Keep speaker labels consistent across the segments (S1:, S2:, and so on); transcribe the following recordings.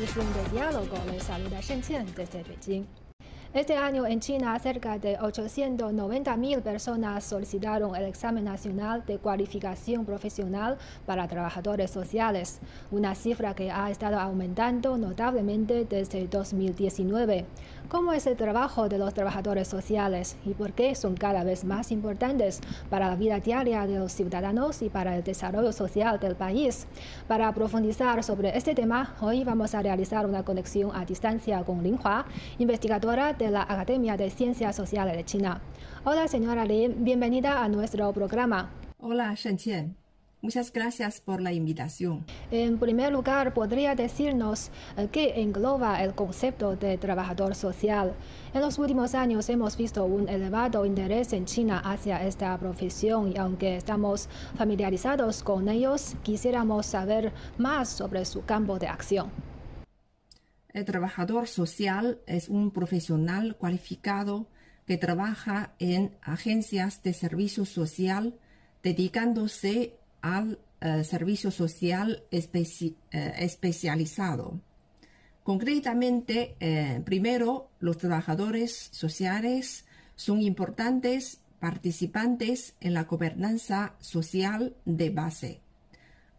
S1: edición de Diálogo. Les saluda Shen Qian desde Beijing. Este año en China, cerca de 890.000 personas solicitaron el examen nacional de cualificación profesional para trabajadores sociales, una cifra que ha estado aumentando notablemente desde 2019. ¿Cómo es el trabajo de los trabajadores sociales y por qué son cada vez más importantes para la vida diaria de los ciudadanos y para el desarrollo social del país? Para profundizar sobre este tema, hoy vamos a realizar una conexión a distancia con Lin Hua, investigadora de la Academia de Ciencias Sociales de China. Hola, señora Lin, bienvenida a nuestro programa.
S2: Hola, Shen Qian. Muchas gracias por la invitación.
S1: En primer lugar, ¿podría decirnos eh, qué engloba el concepto de trabajador social? En los últimos años hemos visto un elevado interés en China hacia esta profesión y aunque estamos familiarizados con ellos, quisiéramos saber más sobre su campo de acción.
S2: El trabajador social es un profesional cualificado que trabaja en agencias de servicio social dedicándose al eh, servicio social eh, especializado. Concretamente, eh, primero, los trabajadores sociales son importantes participantes en la gobernanza social de base.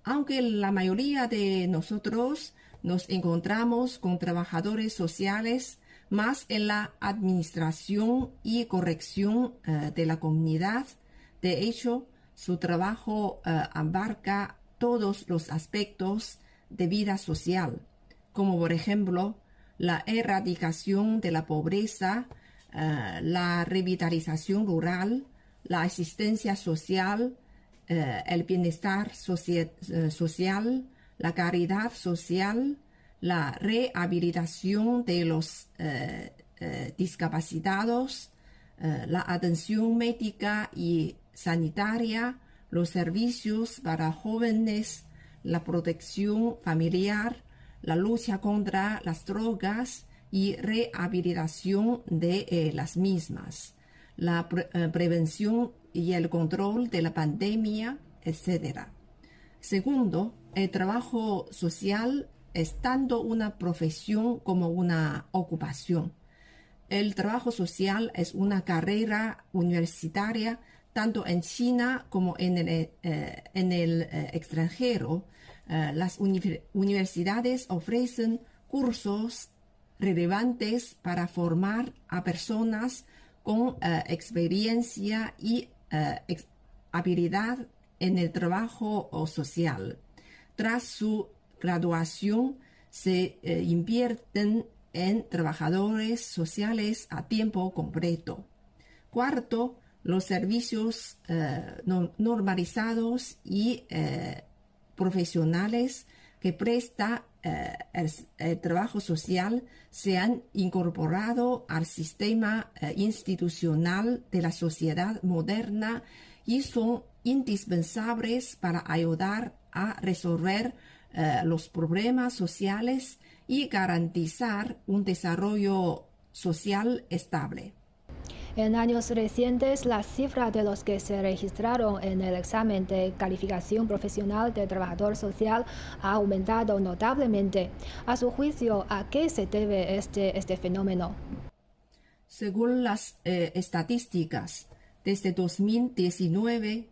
S2: Aunque la mayoría de nosotros nos encontramos con trabajadores sociales más en la administración y corrección de la comunidad. De hecho, su trabajo eh, abarca todos los aspectos de vida social, como por ejemplo la erradicación de la pobreza, eh, la revitalización rural, la asistencia social, el bienestar social, la caridad social, la rehabilitación de los eh, eh, discapacitados, eh, la atención médica y sanitaria, los servicios para jóvenes, la protección familiar, la lucha contra las drogas y rehabilitación de las mismas, la prevención y el control de la pandemia, etc. Segundo, el trabajo social es tanto una profesión como una ocupación. El trabajo social es una carrera universitaria tanto en China como en el, eh, eh, extranjero. Eh, las universidades ofrecen cursos relevantes para formar a personas con experiencia y habilidad en el trabajo social. Tras su graduación, se invierten en trabajadores sociales a tiempo completo. Cuarto, los servicios eh, normalizados y eh, profesionales que presta el, trabajo social se han incorporado al sistema institucional de la sociedad moderna y son indispensables para ayudar a resolver eh, los problemas sociales y garantizar un desarrollo social estable.
S1: En años recientes, la cifra de los que se registraron en el examen de calificación profesional de trabajador social ha aumentado notablemente. A su juicio, ¿a qué se debe este, este fenómeno?
S2: Según las eh, estadísticas, desde 2019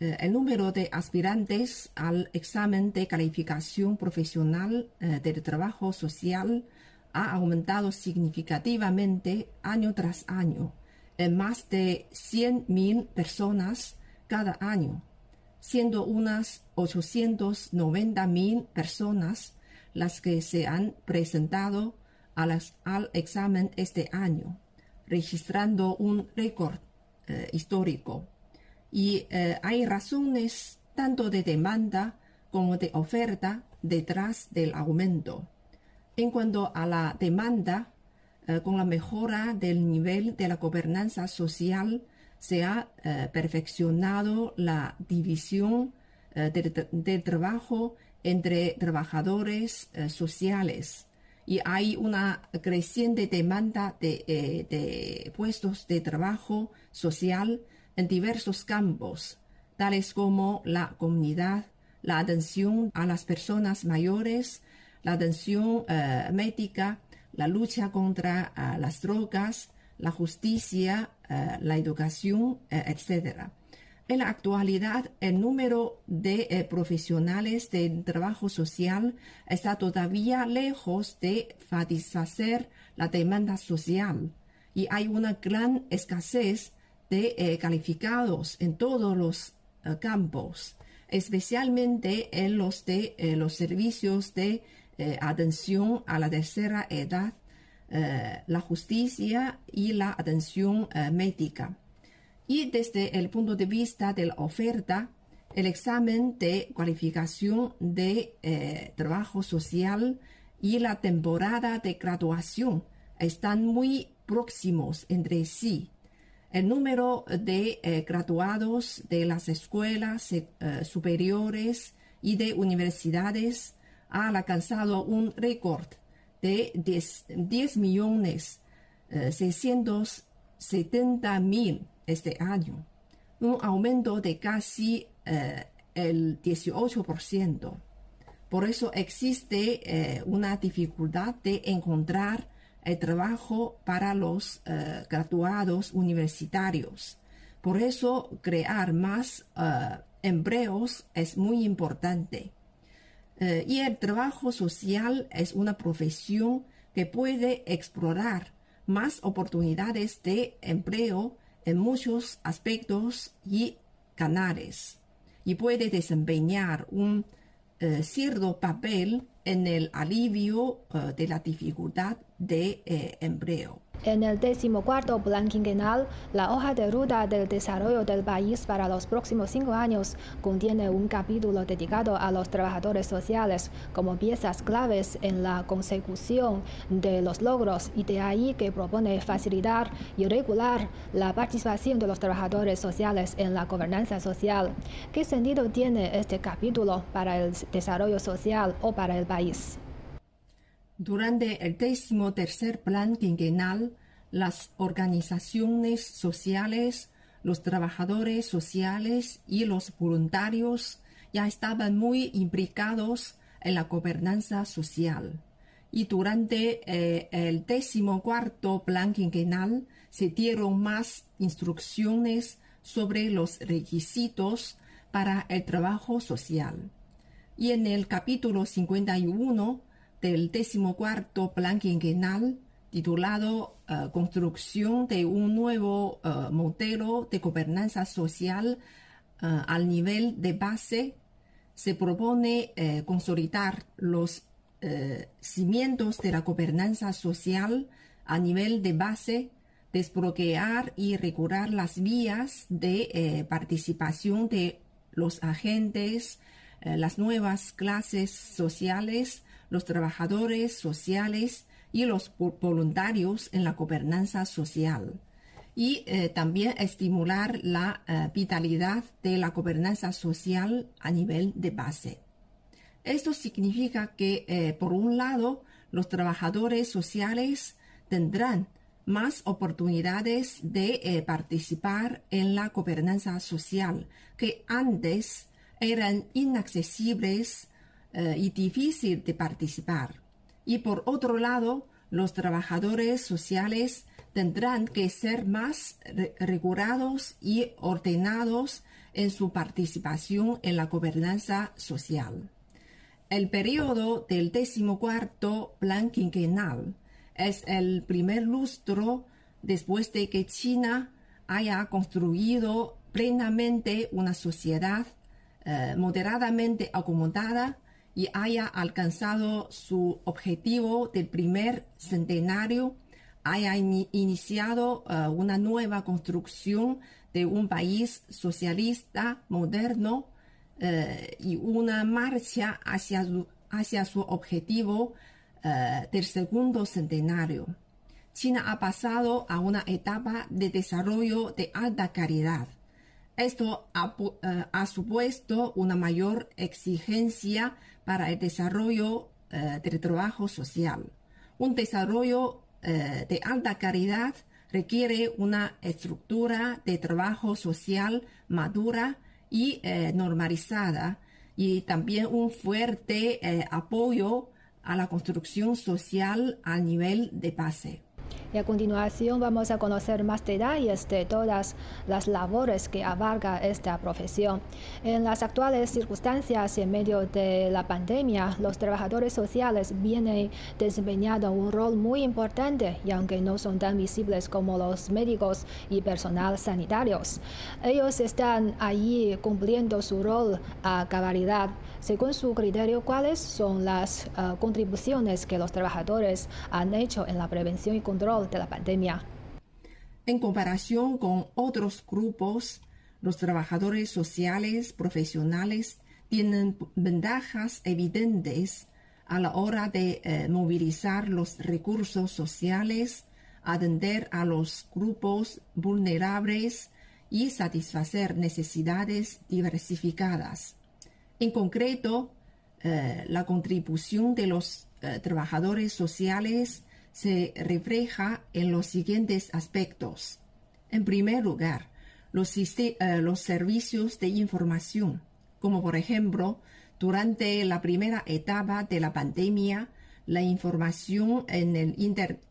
S2: eh, el número de aspirantes al examen de calificación profesional eh, del trabajo social ha aumentado significativamente año tras año, en más de 100.000 personas cada año, siendo unas 890.000 personas las que se han presentado al examen este año, registrando un récord eh, histórico y eh, hay razones tanto de demanda como de oferta detrás del aumento. En cuanto a la demanda, eh, con la mejora del nivel de la gobernanza social, se ha eh, perfeccionado la división del, trabajo entre trabajadores sociales. Y hay una creciente demanda de puestos de trabajo social en diversos campos, tales como la comunidad, la atención a las personas mayores, la atención eh, médica, la lucha contra eh, las drogas, la justicia, eh, la educación, etc. En la actualidad, el número de profesionales de trabajo social está todavía lejos de satisfacer la demanda social y hay una gran escasez de calificados en todos los campos, especialmente en los de los servicios de eh, atención a la tercera edad, eh, la justicia y la atención eh, médica. Y desde el punto de vista de la oferta, el examen de cualificación de trabajo social y la temporada de graduación están muy próximos entre sí. El número de graduados de las escuelas superiores y de universidades ha alcanzado un récord de 10, millones 670 eh, mil este año, un aumento de casi eh, el 18%. Por eso existe eh, una dificultad de encontrar el trabajo para los graduados universitarios. Por eso crear más empleos es muy importante. Eh, y el trabajo social es una profesión que puede explorar más oportunidades de empleo en muchos aspectos y canales y puede desempeñar un eh, cierto papel en el alivio eh, de la dificultad de empleo.
S1: En el decimocuarto plan quinquenal, la hoja de ruta del desarrollo del país para los próximos cinco años contiene un capítulo dedicado a los trabajadores sociales como piezas claves en la consecución de los logros y de ahí que propone facilitar y regular la participación de los trabajadores sociales en la gobernanza social. ¿Qué sentido tiene este capítulo para el desarrollo social o para el país?
S2: Durante el décimo tercer plan quinquenal, las organizaciones sociales, los trabajadores sociales y los voluntarios ya estaban muy implicados en la gobernanza social. Y durante eh, el décimo cuarto plan quinquenal se dieron más instrucciones sobre los requisitos para el trabajo social. Y en el capítulo 51 del decimocuarto plan quinquenal titulado eh, Construcción de un nuevo eh, modelo de gobernanza social eh, al nivel de base, se propone consolidar los cimientos de la gobernanza social a nivel de base, desbloquear y regular las vías de participación de los agentes, las nuevas clases sociales, los trabajadores sociales y los voluntarios en la gobernanza social y eh, también estimular la eh, vitalidad de la gobernanza social a nivel de base. Esto significa que, eh, por un lado, los trabajadores sociales tendrán más oportunidades de participar en la gobernanza social que antes eran inaccesibles eh, y difícil de participar. Y por otro lado, los trabajadores sociales tendrán que ser más regulados y ordenados en su participación en la gobernanza social. El periodo del decimocuarto plan quinquenal es el primer lustro después de que China haya construido plenamente una sociedad eh, moderadamente acomodada y haya alcanzado su objetivo del primer centenario, haya iniciado uh, una nueva construcción de un país socialista moderno uh, y una marcha hacia su, objetivo uh, del segundo centenario. China ha pasado a una etapa de desarrollo de alta calidad. Esto ha, ha supuesto una mayor exigencia para el desarrollo eh, del trabajo social. Un desarrollo eh, de alta calidad requiere una estructura de trabajo social madura y eh, normalizada y también un fuerte eh, apoyo a la construcción social a nivel de pase.
S1: Y a continuación vamos a conocer más detalles de todas las labores que abarca esta profesión. En las actuales circunstancias en medio de la pandemia, los trabajadores sociales vienen desempeñando un rol muy importante y aunque no son tan visibles como los médicos y personal sanitarios, ellos están allí cumpliendo su rol a cabalidad. Según su criterio, ¿cuáles son las uh, contribuciones que los trabajadores han hecho en la prevención y control de la pandemia.
S2: En comparación con otros grupos, los trabajadores sociales profesionales tienen ventajas evidentes a la hora de eh, movilizar los recursos sociales, atender a los grupos vulnerables y satisfacer necesidades diversificadas. En concreto, eh, la contribución de los eh, trabajadores sociales se refleja en los siguientes aspectos. En primer lugar, los, eh, los, servicios de información, como por ejemplo, durante la primera etapa de la pandemia, la información en,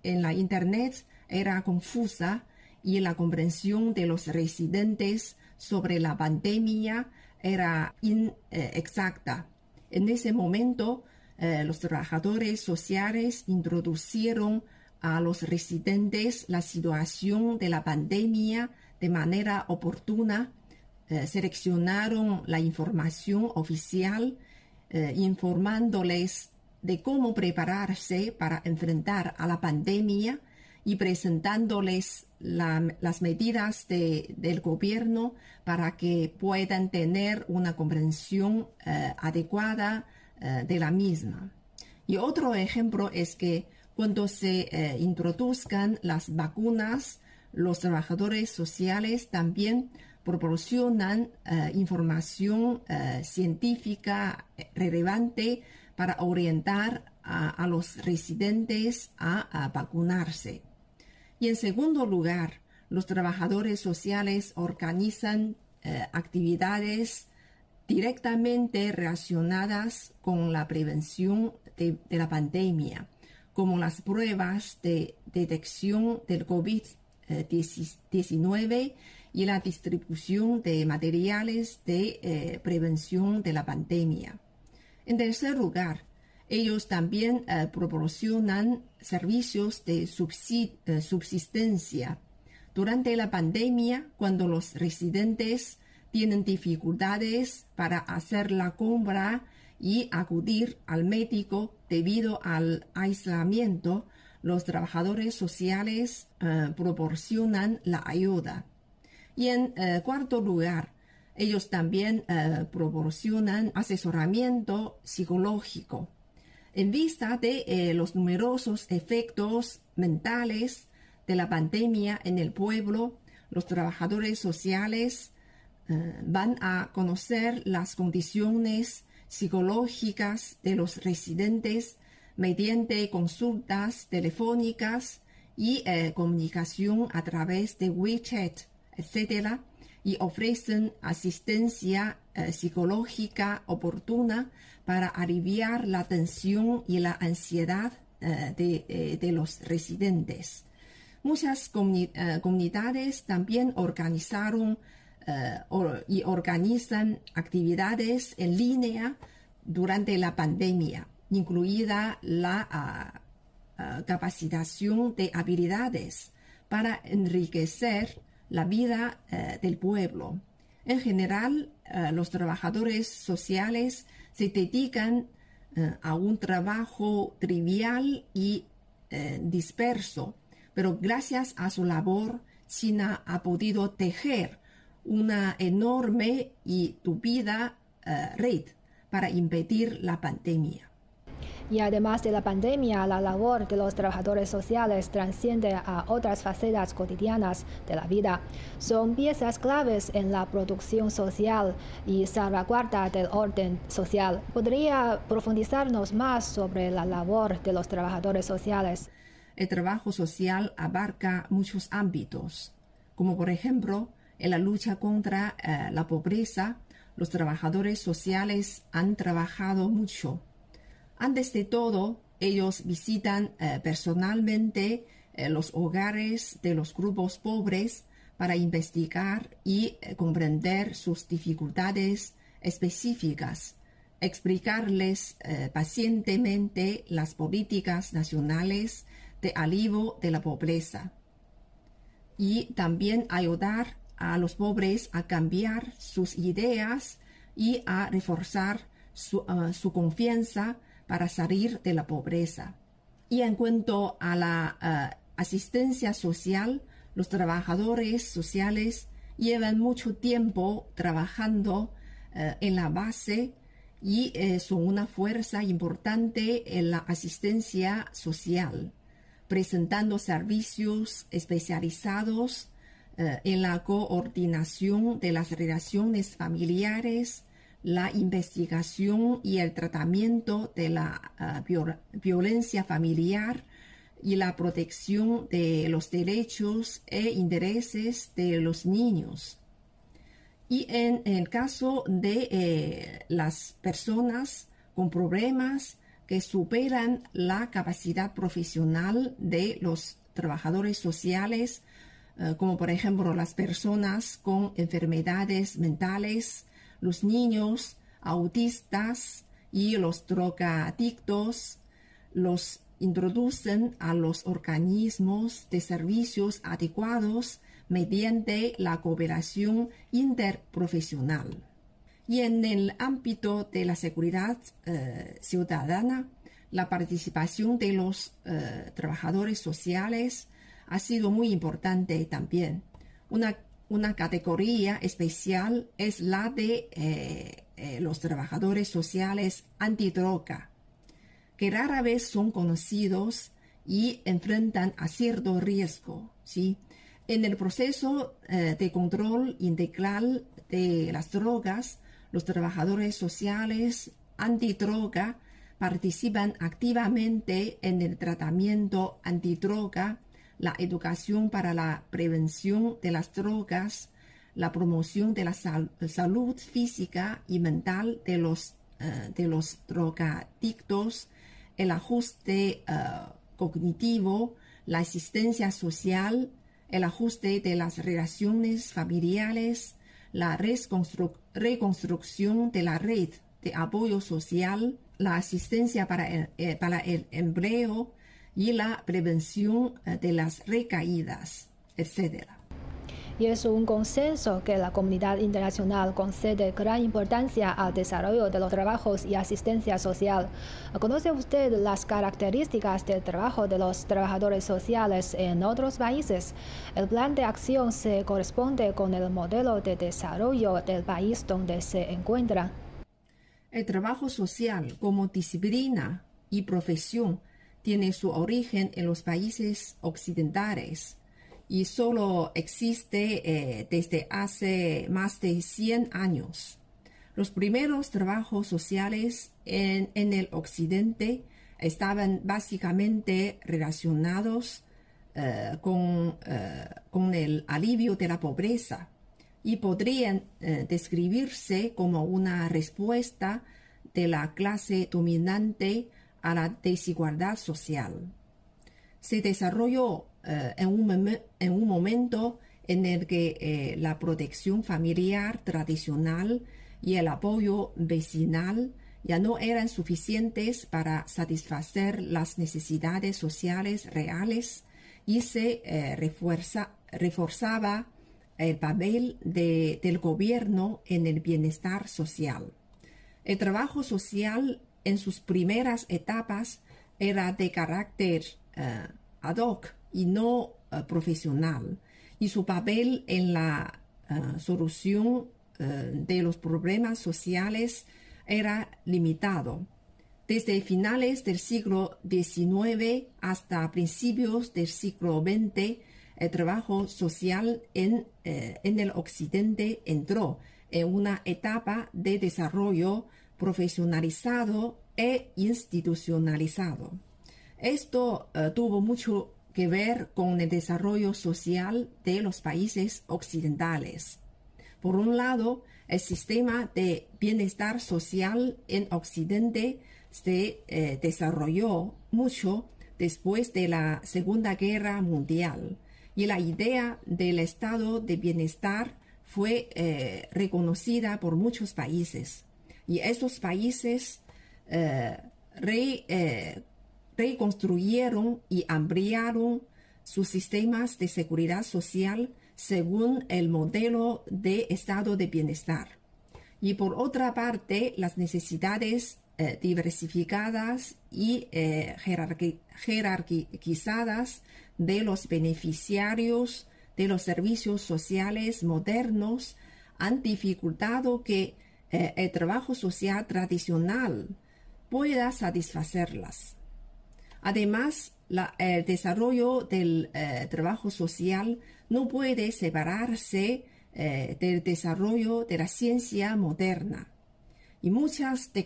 S2: en la Internet era confusa y la comprensión de los residentes sobre la pandemia era inexacta. En ese momento, eh, los trabajadores sociales introducieron a los residentes la situación de la pandemia de manera oportuna, eh, seleccionaron la información oficial, eh, informándoles de cómo prepararse para enfrentar a la pandemia y presentándoles las medidas del gobierno para que puedan tener una comprensión adecuada eh, de la misma. Y otro ejemplo es que cuando se eh, introduzcan las vacunas, los trabajadores sociales también proporcionan eh, información científica relevante para orientar a, los residentes a, vacunarse. Y en segundo lugar, los trabajadores sociales organizan actividades directamente relacionadas con la prevención de, la pandemia, como las pruebas de detección del COVID-19 y la distribución de materiales de eh, prevención de la pandemia. En tercer lugar, ellos también eh, proporcionan servicios de eh, subsistencia. Durante la pandemia, cuando los residentes tienen dificultades para hacer la compra y acudir al médico debido al aislamiento, los trabajadores sociales eh, proporcionan la ayuda. Y en cuarto lugar, ellos también proporcionan asesoramiento psicológico. En vista de los numerosos efectos mentales de la pandemia en el pueblo, los trabajadores sociales eh, van a conocer las condiciones psicológicas de los residentes mediante consultas telefónicas y eh, comunicación a través de WeChat, etc. y ofrecen asistencia eh, psicológica oportuna para aliviar la tensión y la ansiedad de, de, los residentes. Muchas comunidades también organizaron eh, y organizan actividades en línea durante la pandemia, incluida la ah, ah, capacitación de habilidades para enriquecer la vida eh, del pueblo. En general, eh, los trabajadores sociales se dedican a un trabajo trivial y disperso, pero gracias a su labor, China ha podido tejer una enorme y tupida eh, red para impedir la pandemia.
S1: Y además de la pandemia, la labor de los trabajadores sociales trasciende a otras facetas cotidianas de la vida. Son piezas claves en la producción social y salvaguarda del orden social. ¿Podría profundizarnos más sobre la labor de los trabajadores sociales?
S2: El trabajo social abarca muchos ámbitos, como por ejemplo en la lucha contra eh, la pobreza, los trabajadores sociales han trabajado mucho. Antes de todo, ellos visitan eh, personalmente eh, los hogares de los grupos pobres para investigar y eh, comprender sus dificultades específicas, explicarles pacientemente las políticas nacionales de alivio de la pobreza y también ayudar a los pobres a cambiar sus ideas y a reforzar su, su confianza para salir de la pobreza. Y en cuanto a la eh, asistencia social, los trabajadores sociales llevan mucho tiempo trabajando eh, en la base y eh, son una fuerza importante en la asistencia social, presentando servicios especializados en la coordinación de las relaciones familiares, la investigación y el tratamiento de la ah, violencia familiar y la protección de los derechos e intereses de los niños. Y en, el caso de eh, las personas con problemas que superan la capacidad profesional de los trabajadores sociales, eh, como por ejemplo las personas con enfermedades mentales, los niños autistas y los drogadictos los introducen a los organismos de servicios adecuados mediante la cooperación interprofesional. Y en el ámbito de la seguridad eh, ciudadana, la participación de los eh, trabajadores sociales ha sido muy importante también. Una una categoría especial es la de eh, eh, los trabajadores sociales antidroga, que rara vez son conocidos y enfrentan a cierto riesgo. ¿sí? En el proceso eh, de control integral de las drogas, los trabajadores sociales antidroga participan activamente en el tratamiento antidroga la educación para la prevención de las drogas, la promoción de la salud física y mental de los, eh, de los drogadictos, el ajuste eh, cognitivo, la asistencia social, el ajuste de las relaciones familiares, la reconstrucción de la red de apoyo social, la asistencia para eh, para el empleo, y la prevención eh, de las recaídas, etc.
S1: Y es un consenso que la comunidad internacional concede gran importancia al desarrollo de los trabajos y asistencia social. ¿Conoce usted las características del trabajo de los trabajadores sociales en otros países? El plan de acción se corresponde con el modelo de desarrollo del país donde se encuentra.
S2: El trabajo social como disciplina y profesión tiene su origen en los países occidentales y solo existe eh, desde hace más de 100 años. Los primeros trabajos sociales en, el occidente estaban básicamente relacionados eh, con, eh, con, el alivio de la pobreza y podrían describirse como una respuesta de la clase dominante a la desigualdad social. Se desarrolló eh, en, un momento en el que eh, la protección familiar tradicional y el apoyo vecinal ya no eran suficientes para satisfacer las necesidades sociales reales y se eh, reforzaba el papel del gobierno en el bienestar social. El trabajo social en sus primeras etapas era de carácter eh, ad hoc y no eh, profesional, y su papel en la eh, solución de los problemas sociales era limitado. Desde finales del siglo XIX hasta principios del siglo XX, el trabajo social en, en el Occidente entró en una etapa de desarrollo profesionalizado e institucionalizado. Esto eh, tuvo mucho que ver con el desarrollo social de los países occidentales. Por un lado, el sistema de bienestar social en Occidente se eh, desarrolló mucho después de la Segunda Guerra Mundial y la idea del estado de bienestar fue eh, reconocida por muchos países. Y estos países eh, reconstruyeron y ampliaron sus sistemas de seguridad social según el modelo de estado de bienestar. Y por otra parte, las necesidades eh, diversificadas y eh, jerarquizadas de los beneficiarios de los servicios sociales modernos han dificultado que eh, el trabajo social tradicional pueda satisfacerlas. Además, el desarrollo del trabajo social no puede separarse eh, del desarrollo de la ciencia moderna. Y muchas, eh,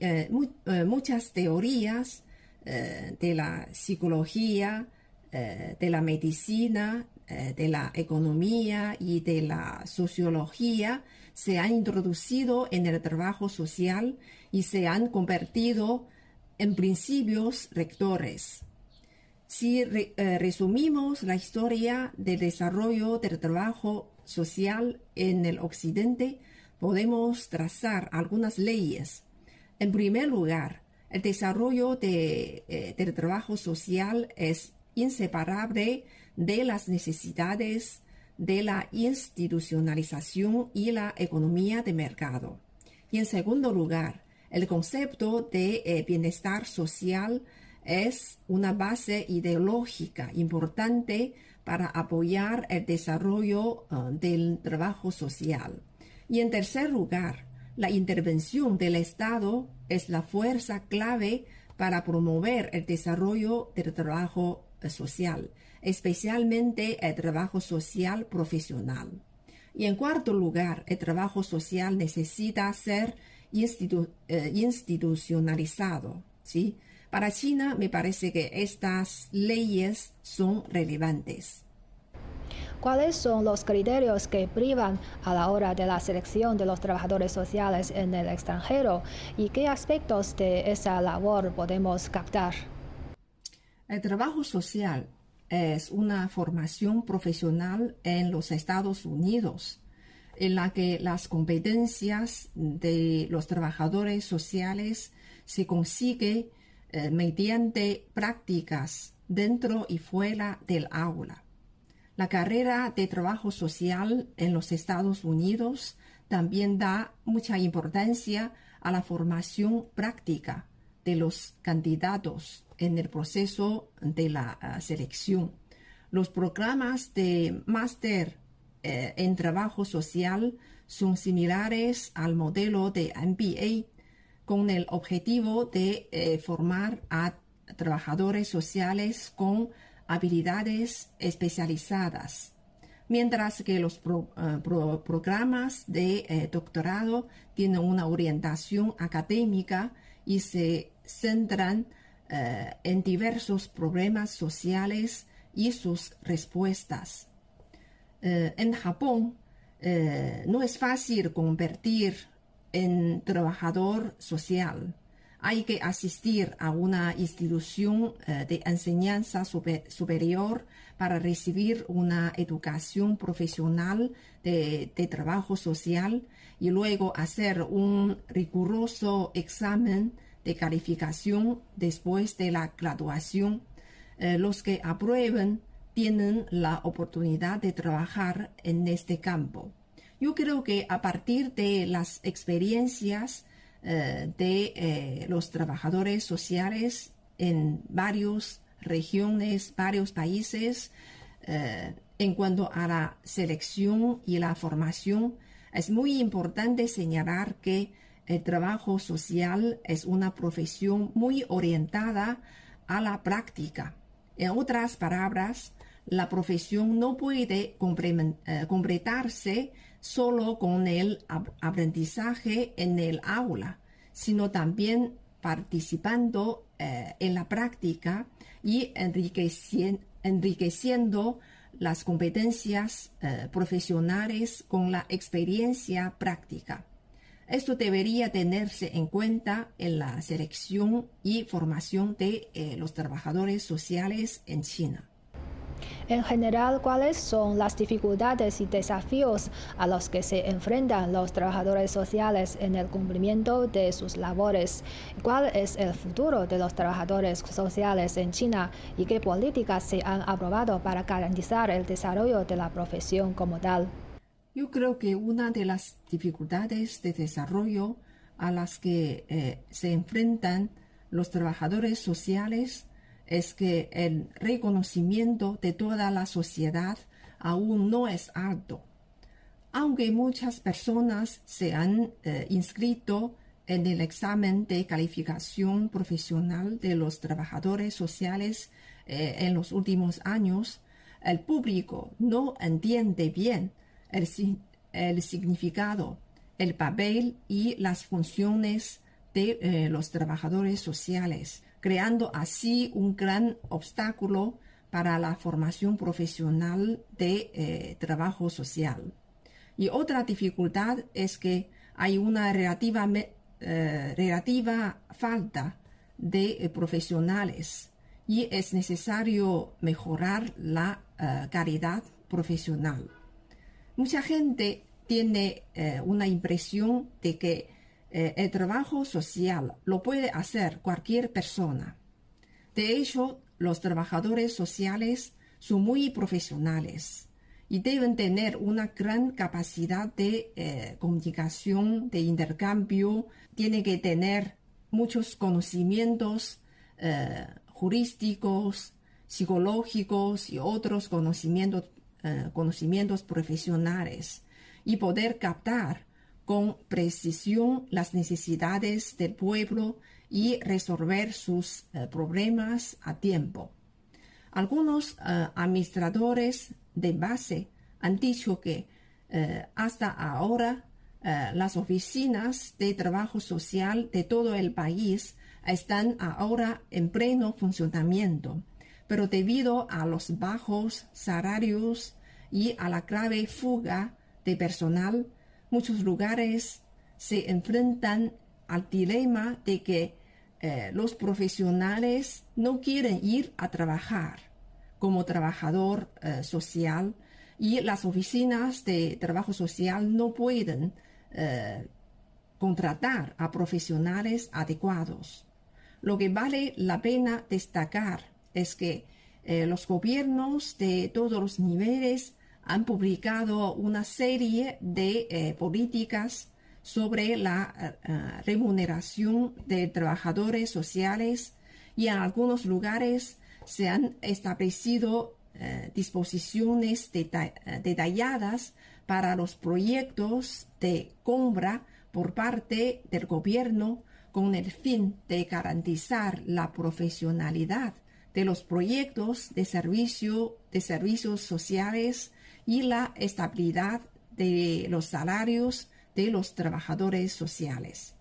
S2: eh, muchas teorías de la psicología, de la medicina, de la economía y de la sociología se han introducido en el trabajo social y se han convertido en principios rectores. Si eh, resumimos la historia del desarrollo del trabajo social en el Occidente, podemos trazar algunas leyes. En primer lugar, el desarrollo eh, del trabajo social es inseparable de las necesidades de la institucionalización y la economía de mercado. Y en segundo lugar, el concepto de eh, bienestar social es una base ideológica importante para apoyar el desarrollo uh, del trabajo social. Y en tercer lugar, la intervención del Estado es la fuerza clave para promover el desarrollo del trabajo uh, social, especialmente el trabajo social profesional. Y en cuarto lugar, el trabajo social necesita ser uh, institucionalizado, ¿sí? Para China me parece que estas leyes son relevantes.
S1: ¿Cuáles son los criterios que privan a la hora de la selección de los trabajadores sociales en el extranjero y qué aspectos de esa labor podemos captar?
S2: El trabajo social es una formación profesional en los Estados Unidos en la que las competencias de los trabajadores sociales se consiguen eh, mediante prácticas dentro y fuera del aula. La carrera de trabajo social en los Estados Unidos también da mucha importancia a la formación práctica de los candidatos en el proceso de la eh, selección. Los programas de máster eh, en trabajo social son similares al modelo de MBA con el objetivo de eh, formar a trabajadores sociales con habilidades especializadas, mientras que los eh, programas de eh, doctorado tienen una orientación académica y se centran en diversos problemas sociales y sus respuestas. en Japón, no es fácil convertir en trabajador social. Hay que asistir a una institución eh, de enseñanza superior para recibir una educación profesional de, trabajo social y luego hacer un riguroso examen de calificación después de la graduación. Eh, los que aprueben tienen la oportunidad de trabajar en este campo. Yo creo que a partir de las experiencias eh, de eh, los trabajadores sociales en varias regiones, varios países, en cuanto a la selección y la formación, es muy importante señalar que el trabajo social es una profesión muy orientada a la práctica. En otras palabras, la profesión no puede completarse solo con el aprendizaje en el aula, sino también participando eh, en la práctica y enriqueciendo, las competencias eh, profesionales con la experiencia práctica. Esto debería tenerse en cuenta en la selección y formación de eh, los trabajadores sociales en China.
S1: En general, ¿cuáles son las dificultades y desafíos a los que se enfrentan los trabajadores sociales en el cumplimiento de sus labores? ¿Cuál es el futuro de los trabajadores sociales en China y qué políticas se han aprobado para garantizar el desarrollo de la profesión como tal?
S2: Yo creo que una de las dificultades de desarrollo a las que eh, se enfrentan los trabajadores sociales es que el reconocimiento de toda la sociedad aún no es alto. Aunque muchas personas se han eh, inscrito en el examen de calificación profesional de los trabajadores sociales eh, en los últimos años, el público no entiende bien el, significado, el papel y las funciones de eh, los trabajadores sociales creando así un gran obstáculo para la formación profesional de eh, trabajo social. Y otra dificultad es que hay una relativa, eh, relativa falta de profesionales y es necesario mejorar la calidad profesional. Mucha gente tiene una impresión de que eh, el trabajo social lo puede hacer cualquier persona. De hecho, los trabajadores sociales son muy profesionales y deben tener una gran capacidad de eh, comunicación, de intercambio, tienen que tener muchos conocimientos eh, jurísticos, psicológicos y otros conocimientos, conocimientos profesionales y poder captar con precisión las necesidades del pueblo y resolver sus eh, problemas a tiempo. Algunos eh, administradores de base han dicho que eh, hasta ahora las oficinas de trabajo social de todo el país están ahora en pleno funcionamiento, pero debido a los bajos salarios y a la grave fuga de personal, muchos lugares se enfrentan al dilema de que eh, los profesionales no quieren ir a trabajar como trabajador eh, social y las oficinas de trabajo social no pueden eh, contratar a profesionales adecuados. Lo que vale la pena destacar es que los gobiernos de todos los niveles han publicado una serie de eh, políticas sobre la eh, eh, remuneración de trabajadores sociales y en algunos lugares se han establecido disposiciones detalladas para los proyectos de compra por parte del gobierno con el fin de garantizar la profesionalidad de los proyectos de servicio de servicios sociales y la estabilidad de los salarios de los trabajadores sociales.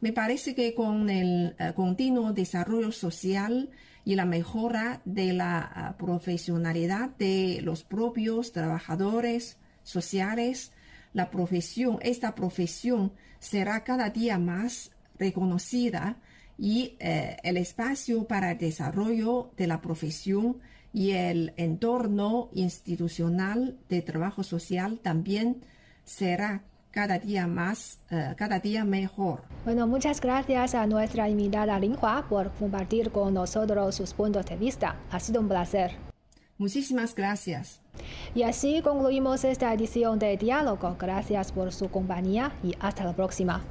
S2: Me parece que con el eh, continuo desarrollo social y la mejora de la eh, profesionalidad de los propios trabajadores sociales, la profesión, esta profesión será cada día más reconocida y eh, el espacio para el desarrollo de la profesión y el entorno institucional de trabajo social también será cada día más, eh, cada día mejor.
S1: Bueno, muchas gracias a nuestra invitada Lin Hua por compartir con nosotros sus puntos de vista. Ha sido un placer.
S2: Muchísimas gracias.
S1: Y así concluimos esta edición de Diálogo. Gracias por su compañía y hasta la próxima.